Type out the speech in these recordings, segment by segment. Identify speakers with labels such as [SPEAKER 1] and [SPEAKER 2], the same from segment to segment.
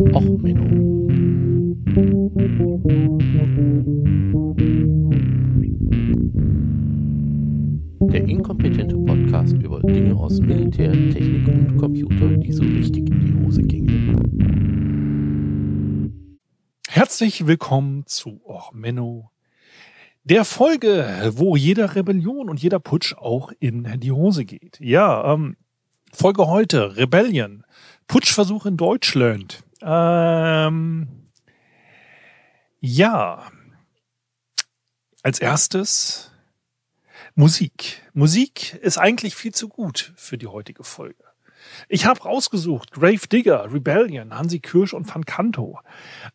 [SPEAKER 1] Och, Menno. Der inkompetente Podcast über Dinge aus Militär, Technik und Computer, die so richtig in die Hose gingen.
[SPEAKER 2] Herzlich willkommen zu Och Menno, der Folge, wo jeder Rebellion und jeder Putsch auch in die Hose geht. Ja, ähm, Folge heute, Rebellion, Putschversuch in Deutschland. Ähm, ja, als erstes Musik. Musik ist eigentlich viel zu gut für die heutige Folge. Ich habe rausgesucht Grave Digger, Rebellion, Hansi Kirsch und Van Canto.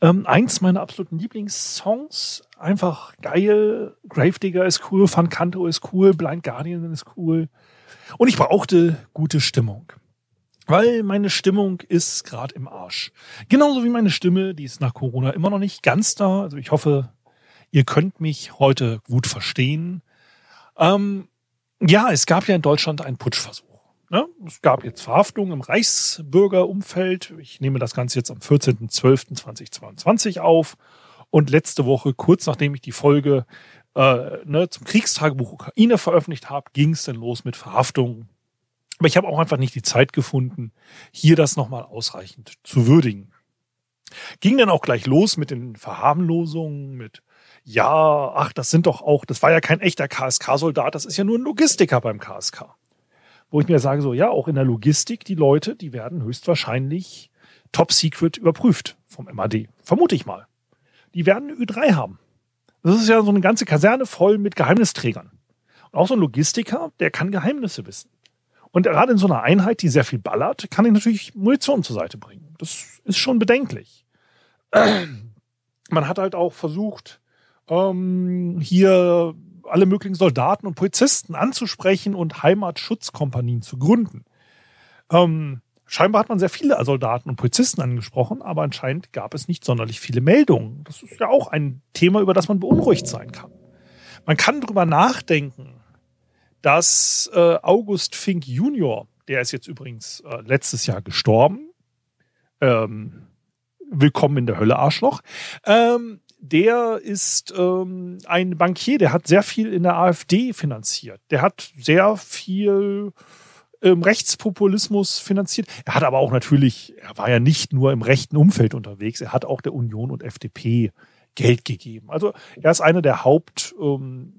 [SPEAKER 2] Ähm, eins meiner absoluten Lieblingssongs. Einfach geil. Grave Digger ist cool, Van Canto ist cool, Blind Guardian ist cool. Und ich brauchte gute Stimmung. Weil meine Stimmung ist gerade im Arsch. Genauso wie meine Stimme, die ist nach Corona immer noch nicht ganz da. Also ich hoffe, ihr könnt mich heute gut verstehen. Ähm, ja, es gab ja in Deutschland einen Putschversuch. Ne? Es gab jetzt Verhaftungen im Reichsbürgerumfeld. Ich nehme das Ganze jetzt am 14.12.2022 auf. Und letzte Woche, kurz nachdem ich die Folge äh, ne, zum Kriegstagebuch Ukraine veröffentlicht habe, ging es dann los mit Verhaftungen aber ich habe auch einfach nicht die Zeit gefunden, hier das nochmal ausreichend zu würdigen. Ging dann auch gleich los mit den Verharmlosungen, mit ja, ach, das sind doch auch, das war ja kein echter KSK-Soldat, das ist ja nur ein Logistiker beim KSK. Wo ich mir sage, so, ja, auch in der Logistik, die Leute, die werden höchstwahrscheinlich top secret überprüft vom MAD. Vermute ich mal. Die werden eine Ü3 haben. Das ist ja so eine ganze Kaserne voll mit Geheimnisträgern. Und auch so ein Logistiker, der kann Geheimnisse wissen. Und gerade in so einer Einheit, die sehr viel ballert, kann ich natürlich Munition zur Seite bringen. Das ist schon bedenklich. Man hat halt auch versucht, ähm, hier alle möglichen Soldaten und Polizisten anzusprechen und Heimatschutzkompanien zu gründen. Ähm, scheinbar hat man sehr viele Soldaten und Polizisten angesprochen, aber anscheinend gab es nicht sonderlich viele Meldungen. Das ist ja auch ein Thema, über das man beunruhigt sein kann. Man kann drüber nachdenken, dass äh, August Fink Junior, der ist jetzt übrigens äh, letztes Jahr gestorben, ähm, willkommen in der Hölle, Arschloch, ähm, der ist ähm, ein Bankier, der hat sehr viel in der AfD finanziert. Der hat sehr viel ähm, Rechtspopulismus finanziert. Er hat aber auch natürlich, er war ja nicht nur im rechten Umfeld unterwegs, er hat auch der Union und FDP Geld gegeben. Also er ist einer der Haupt, ähm,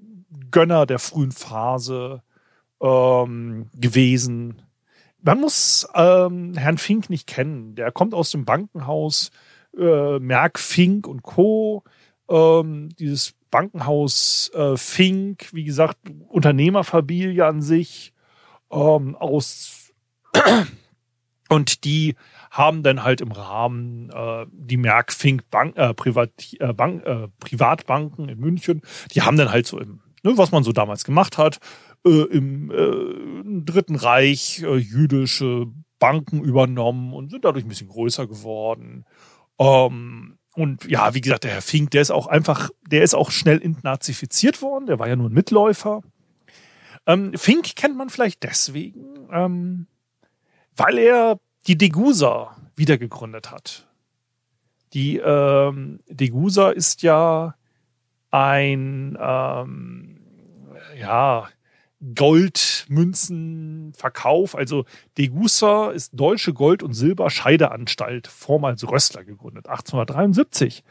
[SPEAKER 2] Gönner der frühen Phase ähm, gewesen. Man muss ähm, Herrn Fink nicht kennen. Der kommt aus dem Bankenhaus äh, Merck, Fink und Co. Ähm, dieses Bankenhaus äh, Fink, wie gesagt, Unternehmerfamilie an sich ähm, aus und die haben dann halt im Rahmen äh, die Merck Fink Bank, äh, Privat, äh, Bank, äh, Privatbanken in München, die haben dann halt so im ne, was man so damals gemacht hat, äh, im äh, Dritten Reich äh, jüdische Banken übernommen und sind dadurch ein bisschen größer geworden. Ähm, und ja, wie gesagt, der Herr Fink, der ist auch einfach, der ist auch schnell entnazifiziert worden, der war ja nur ein Mitläufer. Ähm, Fink kennt man vielleicht deswegen, ähm, weil er die Degusa wiedergegründet hat. Die ähm, Degusa ist ja ein ähm, ja Goldmünzenverkauf. Also Degussa ist Deutsche Gold- und Silberscheideanstalt, vormals Rössler gegründet, 1873.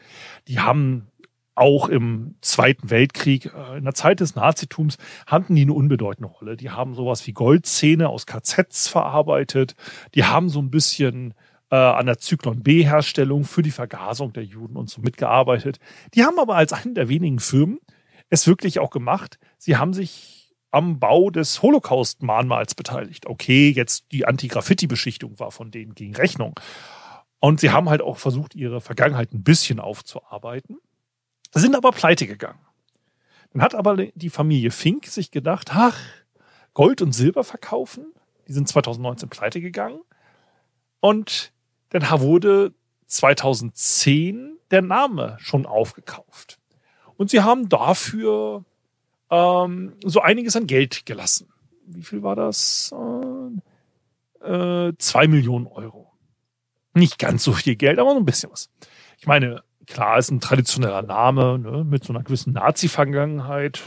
[SPEAKER 2] Die haben auch im Zweiten Weltkrieg, äh, in der Zeit des Nazitums, hatten die eine unbedeutende Rolle. Die haben sowas wie Goldzähne aus KZs verarbeitet. Die haben so ein bisschen äh, an der Zyklon B-Herstellung für die Vergasung der Juden und so mitgearbeitet. Die haben aber als eine der wenigen Firmen es wirklich auch gemacht. Sie haben sich am Bau des Holocaust-Mahnmals beteiligt. Okay, jetzt die Anti-Graffiti-Beschichtung war von denen gegen Rechnung. Und sie haben halt auch versucht, ihre Vergangenheit ein bisschen aufzuarbeiten, sind aber pleite gegangen. Dann hat aber die Familie Fink sich gedacht, ach, Gold und Silber verkaufen. Die sind 2019 pleite gegangen. Und dann wurde 2010 der Name schon aufgekauft. Und sie haben dafür ähm, so einiges an Geld gelassen. Wie viel war das? Äh, äh, zwei Millionen Euro. Nicht ganz so viel Geld, aber so ein bisschen was. Ich meine, klar, ist ein traditioneller Name ne, mit so einer gewissen Nazi-Vergangenheit.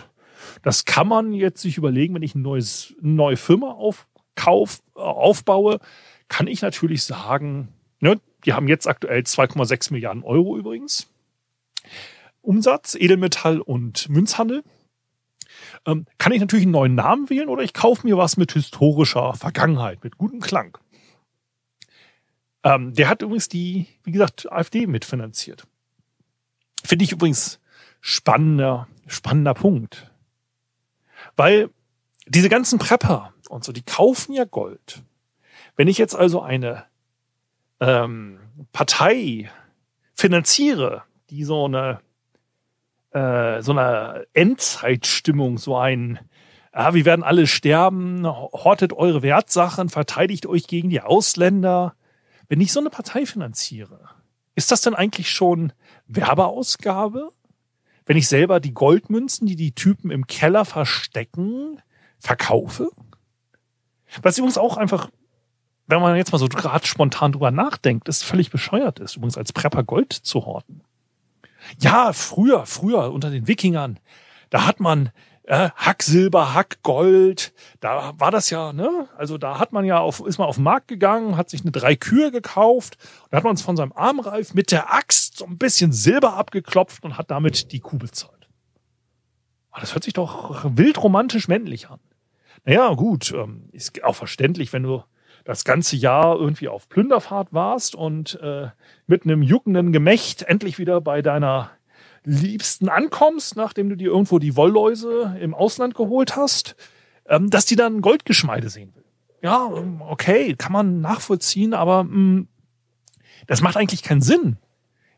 [SPEAKER 2] Das kann man jetzt sich überlegen, wenn ich ein neues, eine neue Firma aufkauf, aufbaue, kann ich natürlich sagen, ne, die haben jetzt aktuell 2,6 Milliarden Euro übrigens. Umsatz, Edelmetall und Münzhandel. Ähm, kann ich natürlich einen neuen Namen wählen oder ich kaufe mir was mit historischer Vergangenheit, mit gutem Klang. Ähm, der hat übrigens die, wie gesagt, AfD mitfinanziert. Finde ich übrigens spannender, spannender Punkt. Weil diese ganzen Prepper und so, die kaufen ja Gold. Wenn ich jetzt also eine ähm, Partei finanziere, die so eine äh, so eine Endzeitstimmung, so ein ja, wir werden alle sterben, hortet eure Wertsachen, verteidigt euch gegen die Ausländer. Wenn ich so eine Partei finanziere, ist das denn eigentlich schon Werbeausgabe? Wenn ich selber die Goldmünzen, die die Typen im Keller verstecken, verkaufe? Was übrigens auch einfach, wenn man jetzt mal so gerade spontan drüber nachdenkt, ist völlig bescheuert ist, übrigens als Prepper Gold zu horten. Ja, früher, früher unter den Wikingern, da hat man äh, Hacksilber, Hackgold, da war das ja, ne? Also da hat man ja auf, ist man auf den Markt gegangen, hat sich eine drei Kühe gekauft und hat man uns von seinem Armreif mit der Axt so ein bisschen Silber abgeklopft und hat damit die Kuh bezahlt. Ah, das hört sich doch wild romantisch männlich an. Naja, gut, ähm, ist auch verständlich, wenn du das ganze Jahr irgendwie auf Plünderfahrt warst und äh, mit einem juckenden Gemächt endlich wieder bei deiner Liebsten ankommst, nachdem du dir irgendwo die Wollläuse im Ausland geholt hast, ähm, dass die dann Goldgeschmeide sehen will. Ja, ähm, okay, kann man nachvollziehen, aber mh, mm, das macht eigentlich keinen Sinn,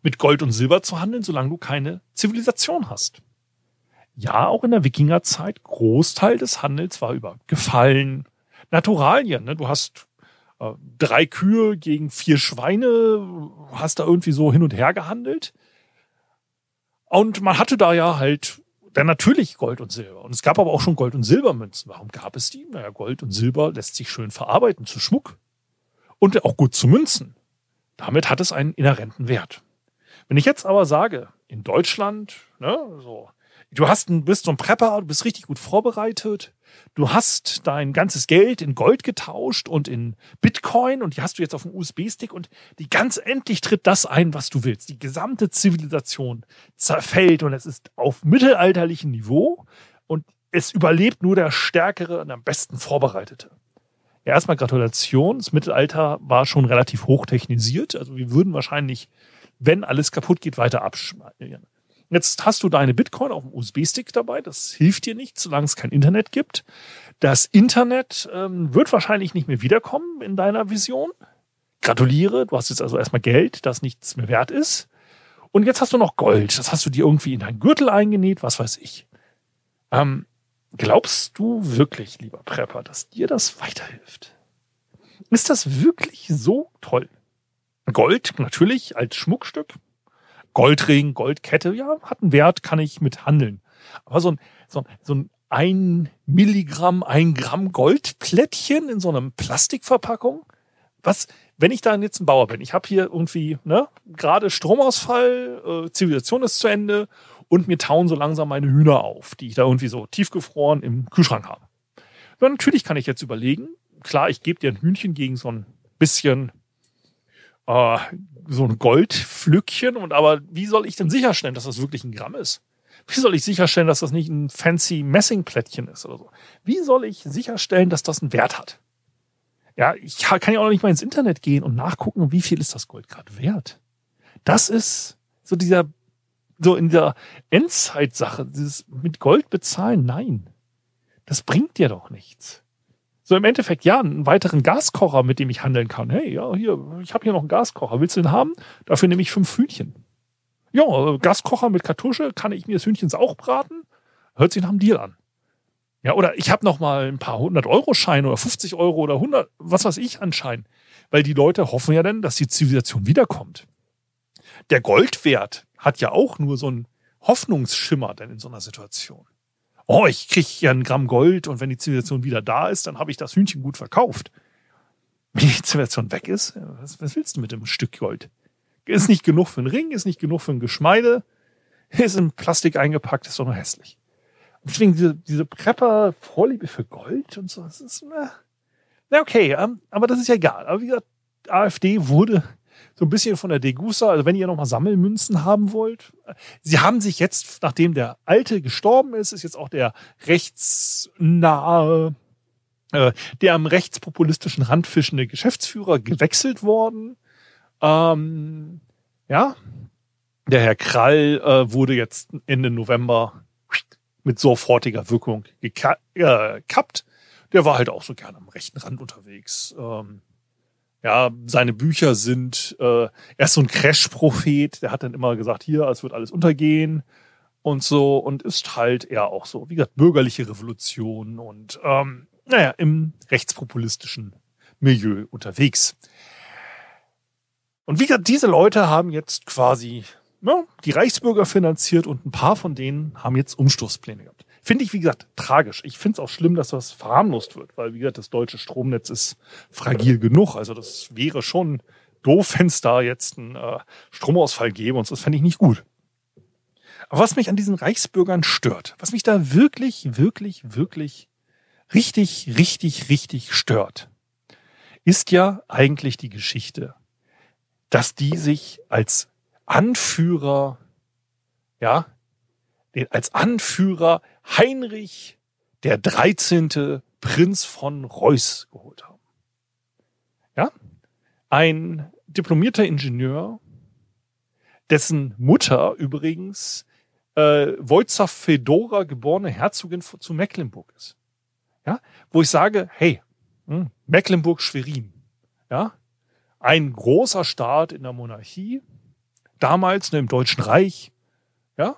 [SPEAKER 2] mit Gold und Silber zu handeln, solange du keine Zivilisation hast. Ja, auch in der Wikingerzeit, Großteil des Handels war über Gefallen, Naturalien. Ne? Du hast drei Kühe gegen vier Schweine, hast da irgendwie so hin und her gehandelt. Und man hatte da ja halt dann natürlich Gold und Silber. Und es gab aber auch schon Gold- und Silbermünzen. Warum gab es die? Naja, Gold und Silber lässt sich schön verarbeiten zu Schmuck. Und auch gut zu Münzen. Damit hat es einen inhärenten Wert. Wenn ich jetzt aber sage, in Deutschland, ne, so, du hast ein, bist so ein Prepper, du bist richtig gut vorbereitet, du hast dein ganzes Geld in Gold getauscht und in Bitcoin und die hast du jetzt auf dem USB-Stick und die ganz endlich tritt das ein, was du willst. Die gesamte Zivilisation zerfällt und es ist auf mittelalterlichem Niveau und es überlebt nur der Stärkere und am besten Vorbereitete. Erstmal Gratulation. Das Mittelalter war schon relativ hochtechnisiert. Also wir würden wahrscheinlich, wenn alles kaputt geht, weiter abschneiden. Jetzt hast du deine Bitcoin auf dem USB-Stick dabei. Das hilft dir nicht, solange es kein Internet gibt. Das Internet ähm, wird wahrscheinlich nicht mehr wiederkommen in deiner Vision. Gratuliere, du hast jetzt also erstmal Geld, das nichts mehr wert ist. Und jetzt hast du noch Gold. Das hast du dir irgendwie in deinen Gürtel eingenäht, was weiß ich. Ähm, glaubst du wirklich, lieber Prepper, dass dir das weiterhilft? Ist das wirklich so toll? Gold natürlich als Schmuckstück, Goldring, Goldkette, ja, hat einen Wert, kann ich mit handeln. Aber so ein, so, so ein ein Milligramm, ein Gramm Goldplättchen in so einem Plastikverpackung, was, wenn ich da jetzt ein Bauer bin, ich habe hier irgendwie ne, gerade Stromausfall, äh, Zivilisation ist zu Ende und mir tauen so langsam meine Hühner auf, die ich da irgendwie so tiefgefroren im Kühlschrank habe. Ja, natürlich kann ich jetzt überlegen, klar, ich gebe dir ein Hühnchen gegen so ein bisschen äh, so ein Goldpflückchen. Und aber wie soll ich denn sicherstellen, dass das wirklich ein Gramm ist? Wie soll ich sicherstellen, dass das nicht ein fancy Messingplättchen ist oder so? Wie soll ich sicherstellen, dass das einen Wert hat? Ja, ich kann ja auch noch nicht mal ins Internet gehen und nachgucken, wie viel ist das Gold gerade wert. Das ist so dieser, so in der Endzeitsache, dieses mit Gold bezahlen, nein. Das bringt dir doch nichts. So im Endeffekt, ja, einen weiteren Gaskocher, mit dem ich handeln kann. Hey, ja, hier, ich habe hier noch einen Gaskocher. Willst du den haben? Dafür nehme ich fünf Hühnchen. Ja, äh, Gaskocher mit Kartusche, kann ich mir das Hühnchen auch braten? Hört sich nach einem Deal an. Ja, oder ich habe noch mal ein paar hundert Euro Schein oder 50 Euro oder 100, was weiß ich an Schein. Weil die Leute hoffen ja dann, dass die Zivilisation wiederkommt. Der Goldwert hat ja auch nur so einen Hoffnungsschimmer denn in so einer Situation oh, ich kriege ja ein Gramm Gold und wenn die Zivilisation wieder da ist, dann habe ich das Hühnchen gut verkauft. Wenn die Zivilisation weg ist, was, was willst du mit dem Stück Gold? Ist nicht genug für einen Ring, ist nicht genug für ein Geschmeide, ist in Plastik eingepackt, ist doch nur hässlich. Deswegen diese, diese Prepper-Vorliebe für Gold und so, das ist, na, na okay, ähm, aber das ist ja egal. Aber wie gesagt, AfD wurde so ein bisschen von der Degussa, also wenn ihr nochmal Sammelmünzen haben wollt. Sie haben sich jetzt, nachdem der Alte gestorben ist, ist jetzt auch der rechtsnahe, äh, der am rechtspopulistischen Rand fischende Geschäftsführer gewechselt worden. Ähm, ja, der Herr Krall äh, wurde jetzt Ende November mit sofortiger Wirkung gekappt. Äh, der war halt auch so gerne am rechten Rand unterwegs. Ähm, ja, seine Bücher sind, äh, er ist so ein Crash-Prophet, der hat dann immer gesagt, hier, es wird alles untergehen und so und ist halt eher auch so, wie gesagt, bürgerliche Revolution und ähm, naja, im rechtspopulistischen Milieu unterwegs. Und wie gesagt, diese Leute haben jetzt quasi ja, die Reichsbürger finanziert und ein paar von denen haben jetzt Umstoßpläne gehabt. Finde ich, wie gesagt, tragisch. Ich finde es auch schlimm, dass das verharmlost wird, weil, wie gesagt, das deutsche Stromnetz ist fragil genug. Also das wäre schon doof, wenn es da jetzt einen äh, Stromausfall gäbe und das fände ich nicht gut. Aber was mich an diesen Reichsbürgern stört, was mich da wirklich, wirklich, wirklich richtig, richtig, richtig stört, ist ja eigentlich die Geschichte, dass die sich als Anführer, ja, den als Anführer Heinrich der 13. Prinz von Reuß geholt haben. Ja? Ein diplomierter Ingenieur, dessen Mutter übrigens äh, Wojciech Fedora geborene Herzogin zu Mecklenburg ist. Ja? Wo ich sage, hey, hm, Mecklenburg-Schwerin, ja? ein großer Staat in der Monarchie, damals ne, im Deutschen Reich, ja,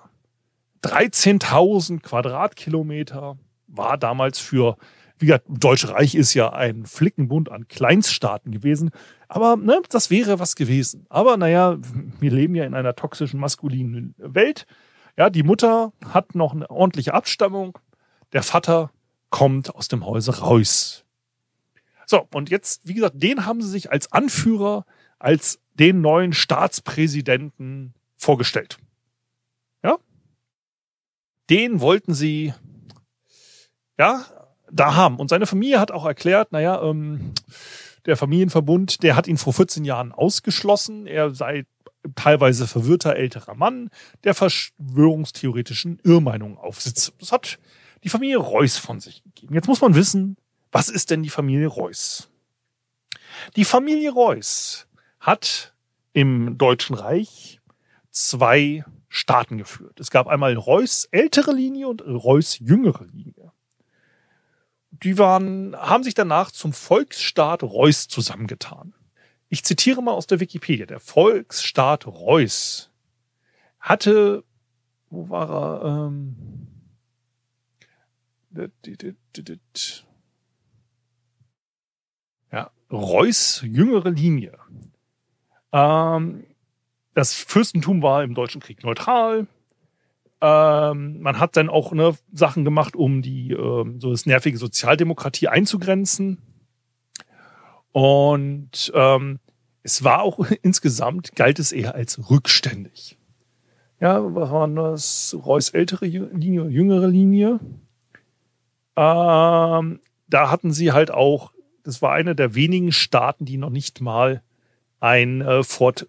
[SPEAKER 2] 13.000 Quadratkilometer war damals für, wie gesagt, Deutsche Reich ist ja ein Flickenbund an Kleinststaaten gewesen. Aber ne, das wäre was gewesen. Aber naja, wir leben ja in einer toxischen, maskulinen Welt. Ja, die Mutter hat noch eine ordentliche Abstammung. Der Vater kommt aus dem Hause Reus. So, und jetzt, wie gesagt, den haben sie sich als Anführer, als den neuen Staatspräsidenten vorgestellt den wollten sie ja da haben. Und seine Familie hat auch erklärt, naja, ähm, der Familienverbund, der hat ihn vor 14 Jahren ausgeschlossen. Er sei teilweise verwirrter älterer Mann, der verschwörungstheoretischen Irrmeinungen aufsitzt. Das hat die Familie Reuß von sich gegeben. Jetzt muss man wissen, was ist denn die Familie Reuß? Die Familie Reuß hat im Deutschen Reich zwei Staaten geführt. Es gab einmal Reuß ältere Linie und Reuß jüngere Linie. Die waren, haben sich danach zum Volksstaat Reuß zusammengetan. Ich zitiere mal aus der Wikipedia. Der Volksstaat Reuß hatte, wo war er? Ähm, ja, Reuß jüngere Linie. Ähm, das Fürstentum war im Deutschen Krieg neutral. Ähm, man hat dann auch ne, Sachen gemacht, um die ähm, so das nervige Sozialdemokratie einzugrenzen. Und ähm, es war auch insgesamt galt es eher als rückständig. Ja, was war das? Reus ältere Linie, jüngere Linie. Ähm, da hatten sie halt auch, das war eine der wenigen Staaten, die noch nicht mal ein äh, Fort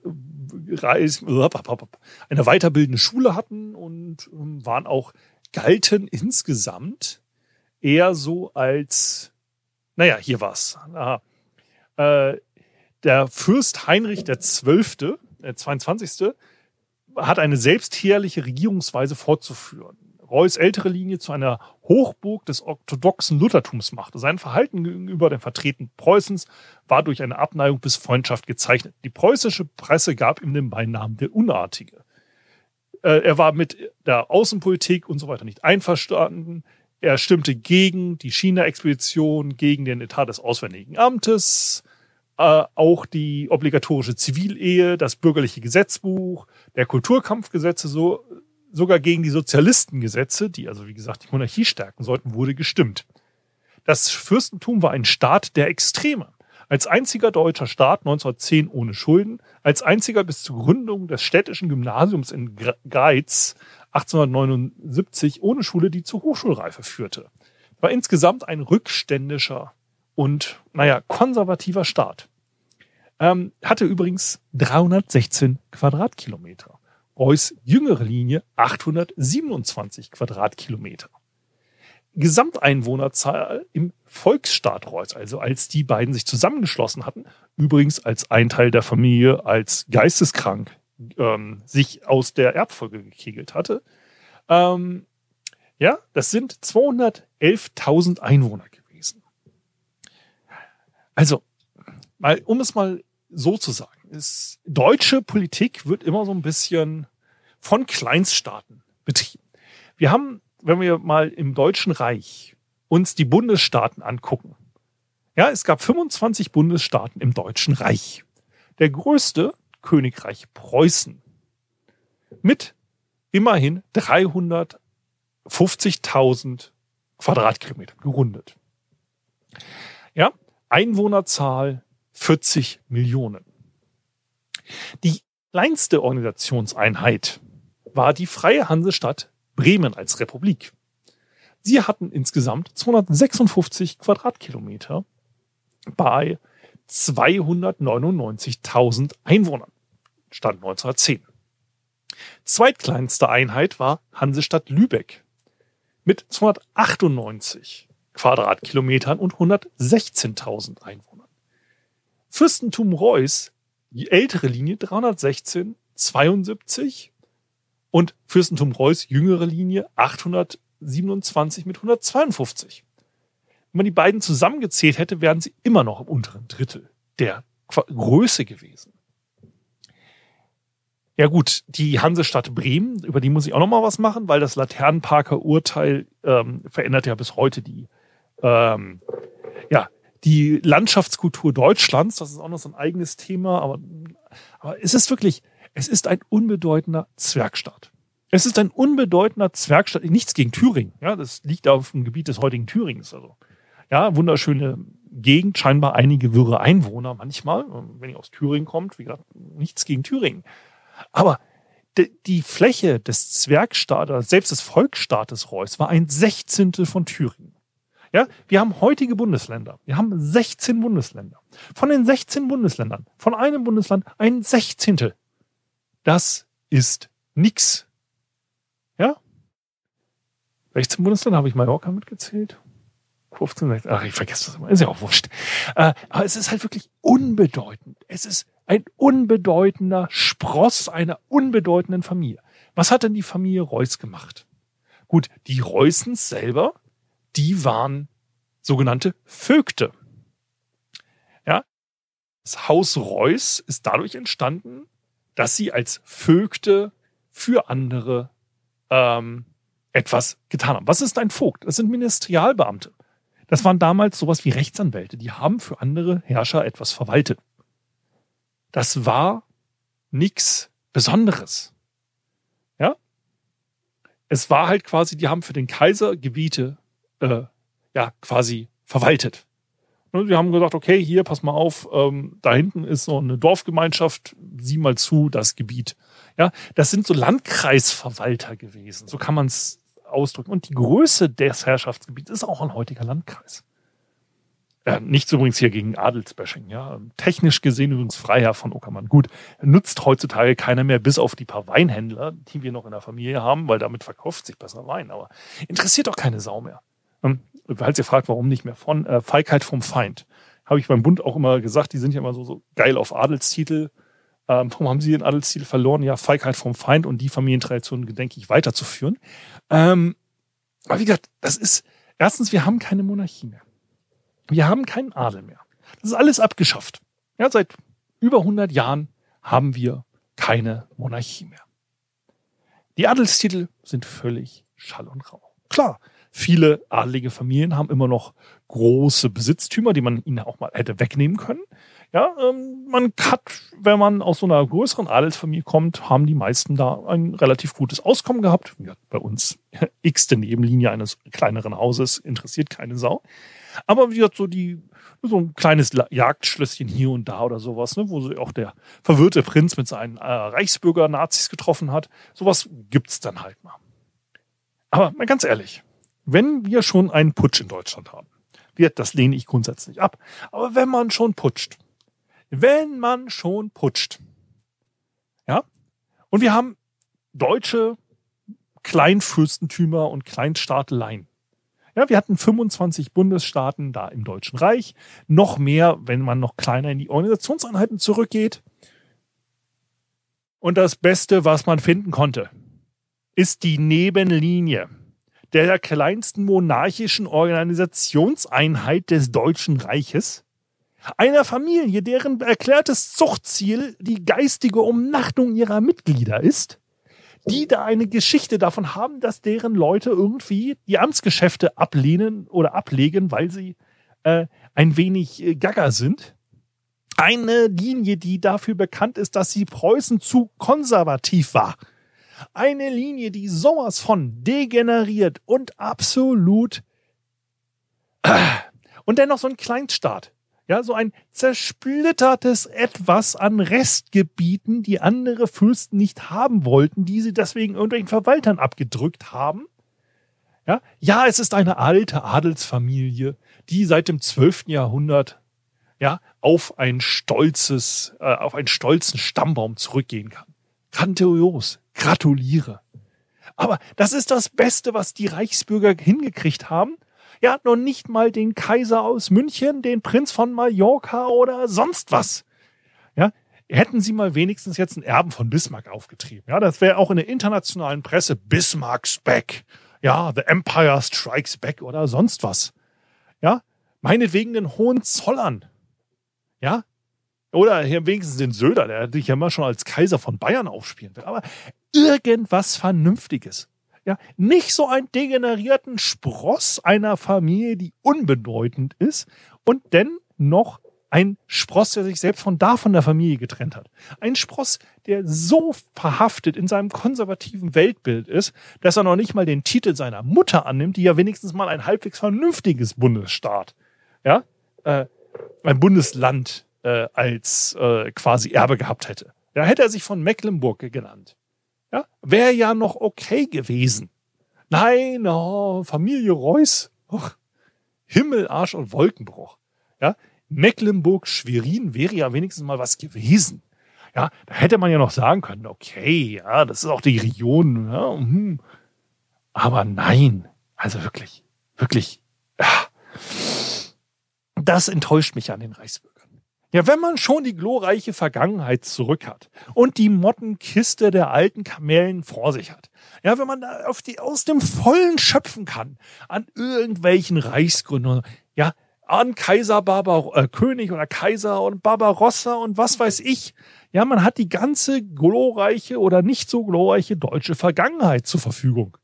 [SPEAKER 2] eine weiterbildende Schule hatten und ähm, waren auch galten insgesamt eher so als, naja, hier war's. Äh, der Fürst Heinrich der Zwölfte, der 22. hat eine selbstherrliche Regierungsweise fortzuführen. Reuß ältere Linie zu einer Hochburg des orthodoxen Luthertums machte. Sein Verhalten gegenüber den Vertreten Preußens war durch eine Abneigung bis Freundschaft gezeichnet. Die preußische Presse gab ihm den Beinamen der Unartige. Äh, er war mit der Außenpolitik und so weiter nicht einverstanden. Er stimmte gegen die China-Expedition, gegen den Etat des Auswärtigen Amtes, äh, auch die obligatorische Zivilehe, das bürgerliche Gesetzbuch, der Kulturkampfgesetze so sogar gegen die Sozialistengesetze, die also wie gesagt die Monarchie stärken sollten, wurde gestimmt. Das Fürstentum war ein Staat der Extreme. Als einziger deutscher Staat 1910 ohne Schulden, als einziger bis zur Gründung des städtischen Gymnasiums in Greiz 1879 ohne Schule, die zur Hochschulreife führte. War insgesamt ein rückständischer und, naja, konservativer Staat. Ähm, hatte übrigens 316 Quadratkilometer. Reuß jüngere Linie 827 Quadratkilometer. Gesamteinwohnerzahl im Volksstaat Reuß, also als die beiden sich zusammengeschlossen hatten, übrigens als ein Teil der Familie als geisteskrank ähm, sich aus der Erbfolge gekegelt hatte. Ähm, ja, das sind 211.000 Einwohner gewesen. Also, mal, um es mal so zu sagen, ist, deutsche Politik wird immer so ein bisschen von Kleinststaaten betrieben. Wir haben, wenn wir mal im Deutschen Reich uns die Bundesstaaten angucken, ja, es gab 25 Bundesstaaten im Deutschen Reich. Der größte Königreich Preußen mit immerhin 350.000 Quadratkilometer gerundet. Ja, Einwohnerzahl 40 Millionen. Die kleinste Organisationseinheit war die Freie Hansestadt Bremen als Republik. Sie hatten insgesamt 256 Quadratkilometer bei 299.000 Einwohnern. Stand 1910. Zweitkleinste Einheit war Hansestadt Lübeck mit 298 Quadratkilometern und 116.000 Einwohnern. Fürstentum Reuß, die ältere Linie 316, 72 und Fürstentum Reuß, jüngere Linie 827 mit 152. Wenn man die beiden zusammengezählt hätte, wären sie immer noch im unteren Drittel der Größe gewesen. Ja gut, die Hansestadt Bremen, über die muss ich auch noch mal was machen, weil das Laternenparker Urteil ähm, verändert ja bis heute die ähm, ja die Landschaftskultur Deutschlands. Das ist auch noch so ein eigenes Thema, aber aber es ist wirklich, es ist ein unbedeutender Zwergstaat. Es ist ein unbedeutender Zwergstaat, nichts gegen Thüringen. Ja, das liegt auf dem Gebiet des heutigen Thürings. Also ja, wunderschöne Gegend, scheinbar einige wirre Einwohner manchmal. Wenn ihr aus Thüringen kommt, wie gesagt, nichts gegen Thüringen. Aber die Fläche des Zwergstaates, selbst des Volksstaates Reuß, war ein Sechzehntel von Thüringen. Ja, wir haben heutige Bundesländer. Wir haben 16 Bundesländer. Von den 16 Bundesländern, von einem Bundesland ein Sechzehntel. Das ist nix. Ja? 16 Bundesländer habe ich Mallorca mitgezählt. 15, 16, ach, ich vergesse das immer, ist ja auch wurscht. Äh, aber es ist halt wirklich unbedeutend. Es ist ein unbedeutender Spross einer unbedeutenden Familie. Was hat denn die Familie Reuß gemacht? Gut, die Reußens selber, die waren sogenannte Vögte. Ja, das Haus Reuß ist dadurch entstanden, dass sie als Vögte für andere ähm, etwas getan haben. Was ist ein Vogt? Das sind Ministerialbeamte. Das waren damals sowas wie Rechtsanwälte. Die haben für andere Herrscher etwas verwaltet das war nichts Besonderes. Ja? Es war halt quasi, die haben für den Kaiser Gebiete äh, ja quasi verwaltet. Und wir haben gesagt, okay, hier, pass mal auf, ähm, da hinten ist so eine Dorfgemeinschaft, sieh mal zu, das Gebiet. Ja, das sind so Landkreisverwalter gewesen, so kann man es ausdrücken. Und die Größe des Herrschaftsgebiets ist auch ein heutiger Landkreis. Äh, nichts übrigens hier gegen Adelsbashing, ja. Technisch gesehen übrigens Freiherr von Uckermann. Gut, nutzt heutzutage keiner mehr, bis auf die paar Weinhändler, die wir noch in der Familie haben, weil damit verkauft sich besser Wein. Aber interessiert doch keine Sau mehr. Ähm, falls ihr fragt, warum nicht mehr von äh, Feigheit vom Feind, habe ich beim Bund auch immer gesagt, die sind ja immer so, so geil auf Adelstitel. Ähm, warum haben sie den Adelstitel verloren? Ja, Feigheit vom Feind und die Familientradition gedenke ich weiterzuführen. Ähm, aber wie gesagt, das ist, erstens, wir haben keine Monarchie mehr. Wir haben keinen Adel mehr. Das ist alles abgeschafft. Ja, seit über 100 Jahren haben wir keine Monarchie mehr. Die Adelstitel sind völlig Schall und Rauch. Klar, viele adelige Familien haben immer noch große Besitztümer, die man ihnen auch mal hätte wegnehmen können. Ja, ähm, man hat, wenn man aus so einer größeren Adelsfamilie kommt, haben die meisten da ein relativ gutes Auskommen gehabt. Ja, bei uns x-te Nebenlinie eines kleineren Hauses interessiert keine Sau. Aber wie gesagt, so die, so ein kleines Jagdschlösschen hier und da oder sowas, ne, wo sich auch der verwirrte Prinz mit seinen äh, Reichsbürger-Nazis getroffen hat. Sowas gibt's dann halt mal. Aber mal ganz ehrlich, wenn wir schon einen Putsch in Deutschland haben, wird, das lehne ich grundsätzlich ab. Aber wenn man schon putscht, wenn man schon putscht, ja, und wir haben deutsche Kleinfürstentümer und Kleinstaateleien. Ja, wir hatten 25 Bundesstaaten da im Deutschen Reich, noch mehr, wenn man noch kleiner in die Organisationseinheiten zurückgeht. Und das Beste, was man finden konnte, ist die Nebenlinie der kleinsten monarchischen Organisationseinheit des Deutschen Reiches, einer Familie, deren erklärtes Zuchtziel die geistige Umnachtung ihrer Mitglieder ist, die da eine Geschichte davon haben, dass deren Leute irgendwie die Amtsgeschäfte ablehnen oder ablegen, weil sie äh, ein wenig äh, gaga sind. Eine Linie, die dafür bekannt ist, dass sie Preußen zu konservativ war. Eine Linie, die sowas von degeneriert und absolut und dennoch so ein Kleinstaat. Ja, so ein zersplittertes Etwas an Restgebieten, die andere Fürsten nicht haben wollten, die sie deswegen irgendwelchen Verwaltern abgedrückt haben. Ja, ja, es ist eine alte Adelsfamilie, die seit dem 12. Jahrhundert ja, auf ein stolzes, äh, auf einen stolzen Stammbaum zurückgehen kann. Grandios, gratuliere. Aber das ist das Beste, was die Reichsbürger hingekriegt haben. Er hat noch nicht mal den Kaiser aus München, den Prinz von Mallorca oder sonst was. Ja, hätten sie mal wenigstens jetzt einen Erben von Bismarck aufgetrieben. Ja, das wäre auch in der internationalen Presse Bismarck's back. Ja, the Empire strikes back oder sonst was. Ja, meinetwegen den Hohenzollern. Ja, oder hier wenigstens den Söder, der dich ja mal schon als Kaiser von Bayern aufspielen will. Aber irgendwas Vernünftiges. Ja, nicht so einen degenerierten Spross einer Familie, die unbedeutend ist und dennoch ein Spross, der sich selbst von da von der Familie getrennt hat. Ein Spross, der so verhaftet in seinem konservativen Weltbild ist, dass er noch nicht mal den Titel seiner Mutter annimmt, die ja wenigstens mal ein halbwegs vernünftiges Bundesstaat, ja, äh, ein Bundesland äh, als äh, quasi Erbe gehabt hätte. Da hätte er sich von Mecklenburg genannt. Ja, wäre ja noch okay gewesen. Nein, oh, Familie Reuß, oh, Himmel, Arsch und Wolkenbruch. Ja, Mecklenburg-Schwerin wäre ja wenigstens mal was gewesen. Ja, da hätte man ja noch sagen können, okay, ja, das ist auch die Region. Ja, hm. Aber nein, also wirklich, wirklich, ja, das enttäuscht mich an den Reichsbürgern. Ja, wenn man schon die glorreiche Vergangenheit zurück hat und die Mottenkiste der alten Kamellen vor sich hat, ja, wenn man da auf die, aus dem Vollen schöpfen kann, an irgendwelchen Reichsgründern, ja, an Kaiser Barbar, äh, König oder Kaiser und Barbarossa und was weiß ich. Ja, man hat die ganze glorreiche oder nicht so glorreiche deutsche Vergangenheit zur Verfügung.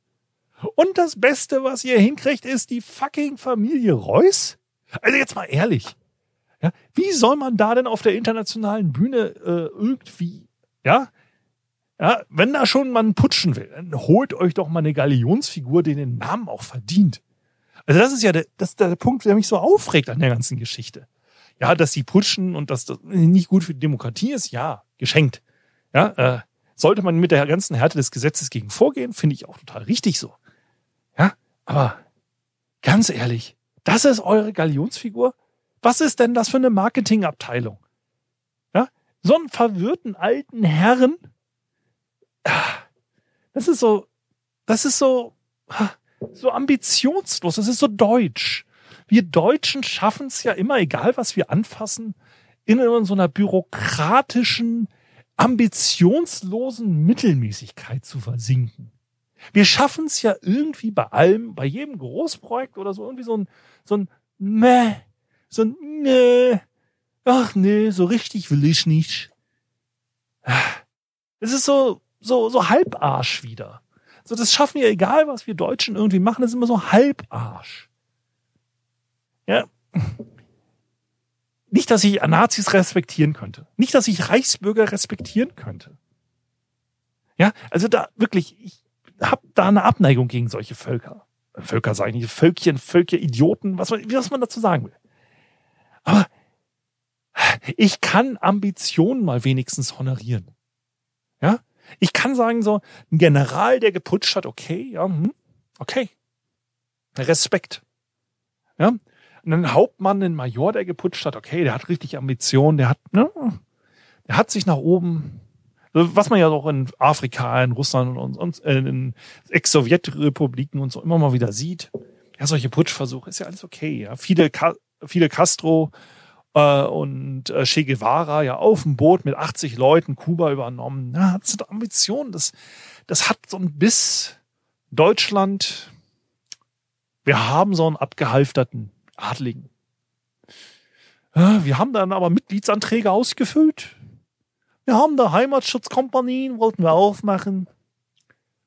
[SPEAKER 2] Und das Beste, was ihr hinkriegt, ist die fucking Familie Reuß? Also jetzt mal ehrlich. Ja, wie soll man da denn auf der internationalen Bühne äh, irgendwie, ja, ja, wenn da schon man putschen will, dann holt euch doch mal eine Galionsfigur, die den Namen auch verdient. Also das ist ja der, das ist der Punkt, der mich so aufregt an der ganzen Geschichte. Ja, dass sie putschen und dass das nicht gut für die Demokratie ist, ja, geschenkt. Ja, äh, sollte man mit der ganzen Härte des Gesetzes gegen vorgehen, finde ich auch total richtig so. Ja, aber ganz ehrlich, das ist eure Galionsfigur? Was ist denn das für eine Marketingabteilung? Ja, so einen verwirrten alten Herren. Das ist so, das ist so, so ambitionslos. Das ist so deutsch. Wir Deutschen schaffen es ja immer, egal was wir anfassen, in so einer bürokratischen, ambitionslosen Mittelmäßigkeit zu versinken. Wir schaffen es ja irgendwie bei allem, bei jedem Großprojekt oder so irgendwie so ein, so ein Meh, so ein nee, ach nee, so richtig will ich nicht. Es ist so, so, so halbarsch wieder. So, das schaffen wir, egal was wir Deutschen irgendwie machen, das ist immer so halbarsch. Ja. nicht, dass ich Nazis respektieren könnte. Nicht, dass ich Reichsbürger respektieren könnte. Ja, also da wirklich, ich habe da eine Abneigung gegen solche Völker. Völker sage ich nicht, Völkchen, Völker, Idioten, was man, was man dazu sagen will. Ich kann Ambitionen mal wenigstens honorieren. Ja, ich kann sagen so, ein General, der geputscht hat, okay, ja, hm, okay, Respekt. Ja, ein Hauptmann, ein Major, der geputscht hat, okay, der hat richtig Ambitionen, der hat, ne, der hat sich nach oben, was man ja auch in Afrika, in Russland und, und äh, in Ex-Sowjetrepubliken und so immer mal wieder sieht. Ja, solche Putschversuche ist ja alles okay. Ja. Fidel, Fidel Castro und äh, Che Guevara ja auf dem Boot mit 80 Leuten Kuba übernommen. Ja, das sind Ambitionen. Das, das hat so ein Biss. Deutschland, wir haben so einen abgehalfterten Adligen. Wir haben dann aber Mitgliedsanträge ausgefüllt. Wir haben da Heimatschutzkompanien, wollten wir aufmachen.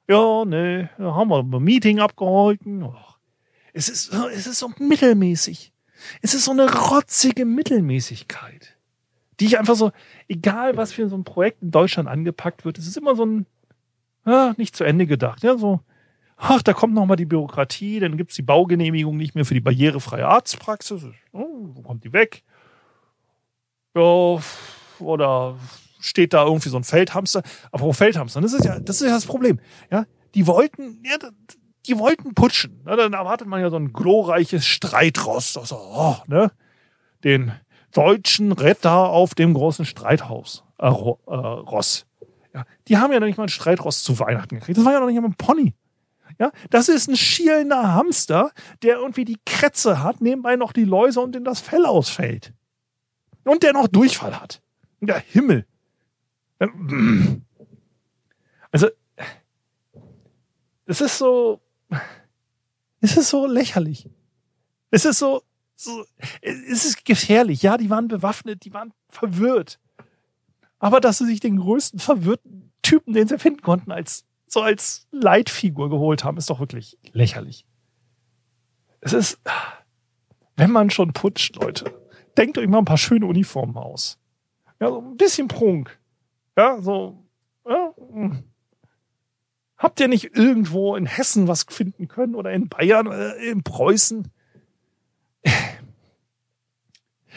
[SPEAKER 2] Ja, ne, da haben wir ein Meeting abgehalten. Es ist, es ist so mittelmäßig. Es ist so eine rotzige Mittelmäßigkeit, die ich einfach so, egal was für so ein Projekt in Deutschland angepackt wird, es ist immer so ein, ja, nicht zu Ende gedacht. Ja, so, ach, da kommt noch mal die Bürokratie, dann gibt's die Baugenehmigung nicht mehr für die barrierefreie Arztpraxis. Oh, wo kommt die weg? Ja, oder steht da irgendwie so ein Feldhamster. Aber Feldhamster, das ist ja, das ist ja das Problem. Ja, die wollten, ja, die wollten putschen. Na, dann erwartet man ja so ein glorreiches Streitross. Also, oh, ne? Den deutschen Retter auf dem großen Streithaus. Äh, äh, Ross. Ja, die haben ja noch nicht mal ein Streitross zu Weihnachten gekriegt. Das war ja noch nicht mal ein Pony. Ja, das ist ein schielender Hamster, der irgendwie die Krätze hat, nebenbei noch die Läuse und in das Fell ausfällt. Und der noch Durchfall hat. Der Himmel. Also, es ist so, es ist so lächerlich. Es ist so, so, es ist gefährlich. Ja, die waren bewaffnet, die waren verwirrt. Aber dass sie sich den größten verwirrten Typen, den sie finden konnten, als so als Leitfigur geholt haben, ist doch wirklich lächerlich. Es ist, wenn man schon putscht, Leute, denkt euch mal ein paar schöne Uniformen aus. Ja, so ein bisschen Prunk. Ja, so, ja, hm. Habt ihr nicht irgendwo in Hessen was finden können oder in Bayern, oder in Preußen?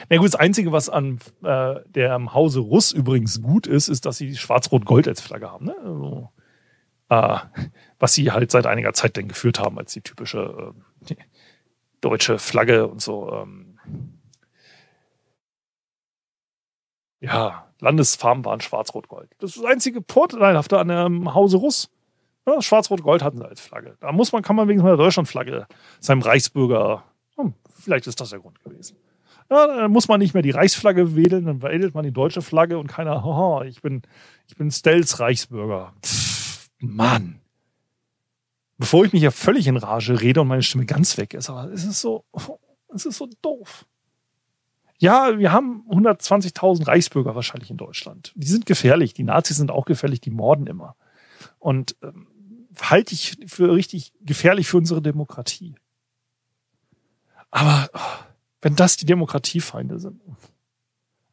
[SPEAKER 2] Na gut, das Einzige, was an äh, der Hause Russ übrigens gut ist, ist, dass sie Schwarz-Rot-Gold als Flagge haben. Ne? Also, äh, was sie halt seit einiger Zeit denn geführt haben als die typische äh, die deutsche Flagge und so. Ähm. Ja, Landesfarben waren Schwarz-Rot-Gold. Das ist das einzige Vorteilhafte an dem Hause Russ. Ja, Schwarz-Rot-Gold hatten sie als Flagge. Da muss man, kann man wegen der Deutschlandflagge seinem Reichsbürger, hm, vielleicht ist das der Grund gewesen. Ja, dann muss man nicht mehr die Reichsflagge wählen, dann wählt man die deutsche Flagge und keiner, haha, ich bin, ich bin Stelz Reichsbürger. Pff, Mann. Bevor ich mich ja völlig in Rage rede und meine Stimme ganz weg ist, aber es ist so, es ist so doof. Ja, wir haben 120.000 Reichsbürger wahrscheinlich in Deutschland. Die sind gefährlich. Die Nazis sind auch gefährlich. Die morden immer. Und ähm, halte ich für richtig gefährlich für unsere Demokratie. Aber oh, wenn das die Demokratiefeinde sind,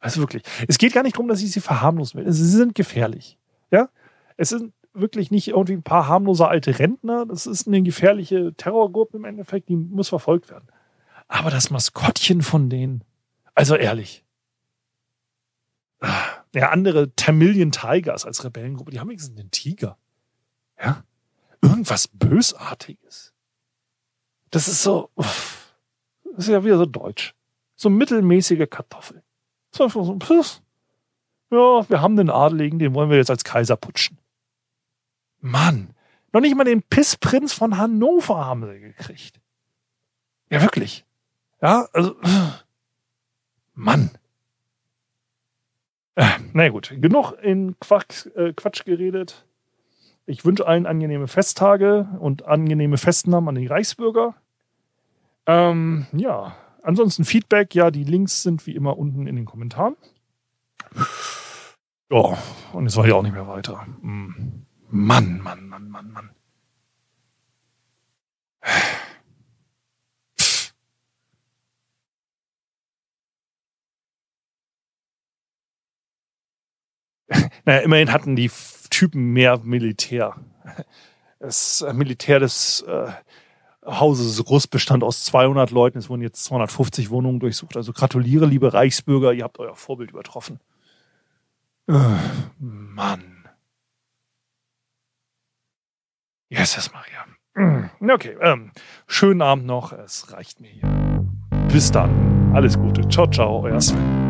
[SPEAKER 2] also wirklich, es geht gar nicht darum, dass ich sie verharmlosen will. Sie sind gefährlich. Ja, es sind wirklich nicht irgendwie ein paar harmlose alte Rentner. Das ist eine gefährliche Terrorgruppe im Endeffekt, die muss verfolgt werden. Aber das Maskottchen von denen, also ehrlich. Ja, andere Tamilian Tigers als Rebellengruppe, die haben wenigstens einen Tiger. Ja? Irgendwas Bösartiges. Das ist so, das ist ja wieder so deutsch. So mittelmäßige Kartoffel. So einfach so, pff. ja, wir haben den Adeligen, den wollen wir jetzt als Kaiser putschen. Mann, noch nicht mal den Pissprinz von Hannover haben sie gekriegt. Ja, wirklich. Ja, also, Mann. Äh, na gut, genug in Quatsch, äh, Quatsch geredet. Ich wünsche allen angenehme Festtage und angenehme Festnahmen an die Reichsbürger. Ähm, ja, ansonsten Feedback. Ja, die Links sind wie immer unten in den Kommentaren. Ja, und jetzt war ich auch nicht mehr weiter. Mm. Mann, Mann, Mann, Mann, Mann. Naja, immerhin hatten die Typen mehr Militär. Das äh, Militär des äh, Hauses Russ bestand aus 200 Leuten. Es wurden jetzt 250 Wohnungen durchsucht. Also gratuliere, liebe Reichsbürger, ihr habt euer Vorbild übertroffen. Äh, Mann. Jesus Maria. Mm, okay, ähm, schönen Abend noch. Es reicht mir hier. Bis dann. Alles Gute. Ciao, ciao, euer Sven.